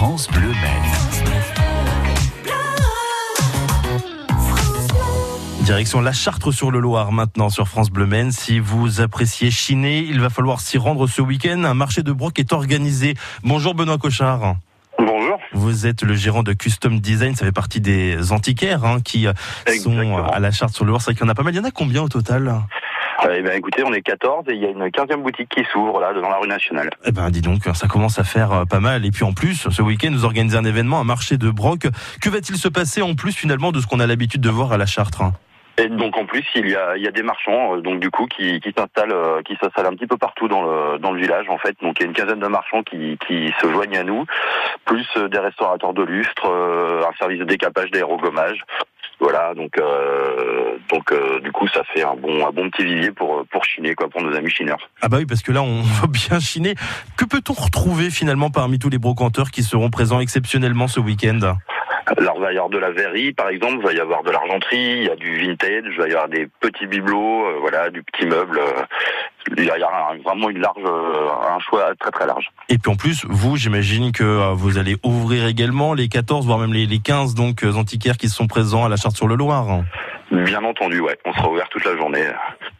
France Bleu Maine. Direction La Chartre sur le Loir maintenant sur France Bleu Maine. Si vous appréciez chiner, il va falloir s'y rendre ce week-end. Un marché de broc est organisé. Bonjour Benoît Cochard. Bonjour. Vous êtes le gérant de Custom Design, ça fait partie des antiquaires hein, qui euh, sont à La Chartre sur le Loir. C'est vrai qu'il y en a pas mal. Il y en a combien au total? Eh ben, écoutez, on est 14 et il y a une 15e boutique qui s'ouvre là devant la rue nationale. Eh ben, dis donc, ça commence à faire euh, pas mal. Et puis en plus, ce week-end, vous organisez un événement, un marché de broc. Que va-t-il se passer en plus finalement de ce qu'on a l'habitude de voir à La Chartre Et donc en plus, il y a, il y a des marchands euh, donc du coup qui, qui s'installent euh, qui s'installent un petit peu partout dans le dans le village en fait. Donc il y a une quinzaine de marchands qui, qui se joignent à nous, plus euh, des restaurateurs de lustre, euh, un service de décapage d'aérogommage. Voilà, donc euh, donc euh, du coup ça fait un bon un bon petit vivier pour pour chiner quoi pour nos amis chineurs. Ah bah oui, parce que là, on va bien chiner. Que peut-on retrouver finalement parmi tous les brocanteurs qui seront présents exceptionnellement ce week-end? Alors, il va y avoir de la verrerie, par exemple, il va y avoir de l'argenterie, il y a du vintage, il va y avoir des petits bibelots, euh, voilà, du petit meuble. euh, il y a, il y a un- vraiment une large, euh, un choix très très large. Et puis en plus, vous, j'imagine que vous allez ouvrir également les 14, voire même les, les 15 donc antiquaires qui sont présents à la Charte sur le Loir. Bien entendu, ouais, on sera ouvert toute la journée,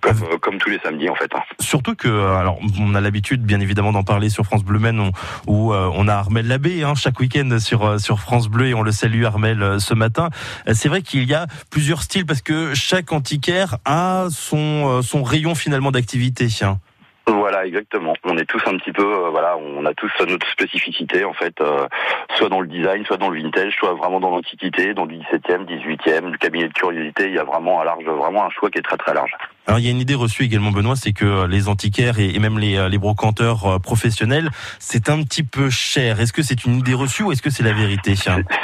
comme, euh, comme tous les samedis en fait. hein. Surtout que, euh, alors, on a l'habitude, bien évidemment, d'en parler sur France Bleu on- où euh, on a Armel Labbé hein, chaque week-end sur euh, sur France Bleu et on le salue Armel ce matin. C'est vrai qu'il y a plusieurs styles parce que chaque antiquaire a son son rayon finalement d'activité. hein. Voilà, exactement. On est tous un petit peu, euh, voilà, on a tous notre spécificité en fait, euh, soit dans le design, soit dans le vintage, soit vraiment dans l'antiquité, dans le 17e, 18e, le cabinet de curiosité. Il y a vraiment un large, vraiment un choix qui est très très large. Alors il y a une idée reçue également Benoît, c'est que euh, les antiquaires et, et même les, les brocanteurs professionnels, c'est un petit peu cher. Est-ce que c'est une idée reçue ou est-ce que c'est la vérité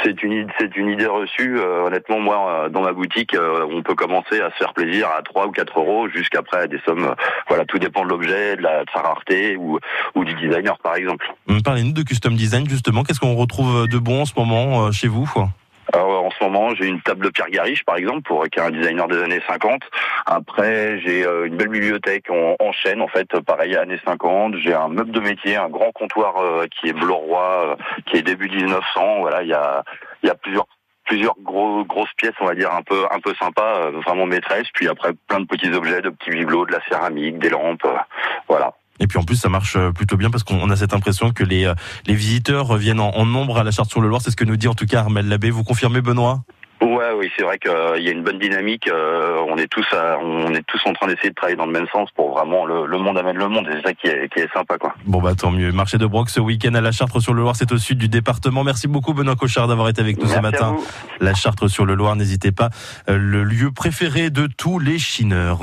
C'est une, id- c'est une idée reçue. Euh, honnêtement, moi, dans ma boutique, on peut commencer à se faire plaisir à 3 ou 4 euros jusqu'après des sommes. voilà, tout dépend de l'objet, de, la, de sa rareté ou, ou du designer, par exemple. Parlez-nous de custom design justement. Qu'est-ce qu'on retrouve de bon en ce moment euh, chez vous Alors, en ce moment, j'ai une table de Pierre Gariche, par exemple, pour qui est un designer des années 50. Après, j'ai euh, une belle bibliothèque en, en chaîne, en fait, pareil, années 50. J'ai un meuble de métier, un grand comptoir euh, qui est euh, qui est début 1900. Voilà, il y a, il y a plusieurs plusieurs gros grosses pièces on va dire un peu un peu sympa euh, vraiment maîtresse puis après plein de petits objets de petits bibelots de la céramique des lampes euh, voilà Et puis en plus ça marche euh, plutôt bien parce qu'on a cette impression que les, les visiteurs reviennent en, nombre à la Charte sur le Loir. C'est ce que nous dit en tout cas Armel Labbé. Vous confirmez Benoît? Ouais, oui, c'est vrai qu'il y a une bonne dynamique. euh, on est tous, à- on est tous en train d'essayer de travailler dans le même sens pour vraiment le, le monde amène le monde. Et c'est ça qui est, qui est sympa, quoi. Bon bah tant mieux. Marché de Broc ce week-end à la Chartre sur le Loir, c'est au sud du département. Merci beaucoup Benoît Cochard d'avoir été avec nous ce Merci matin. La Chartre sur le Loir, n'hésitez pas, euh, le lieu préféré de tous les chineurs.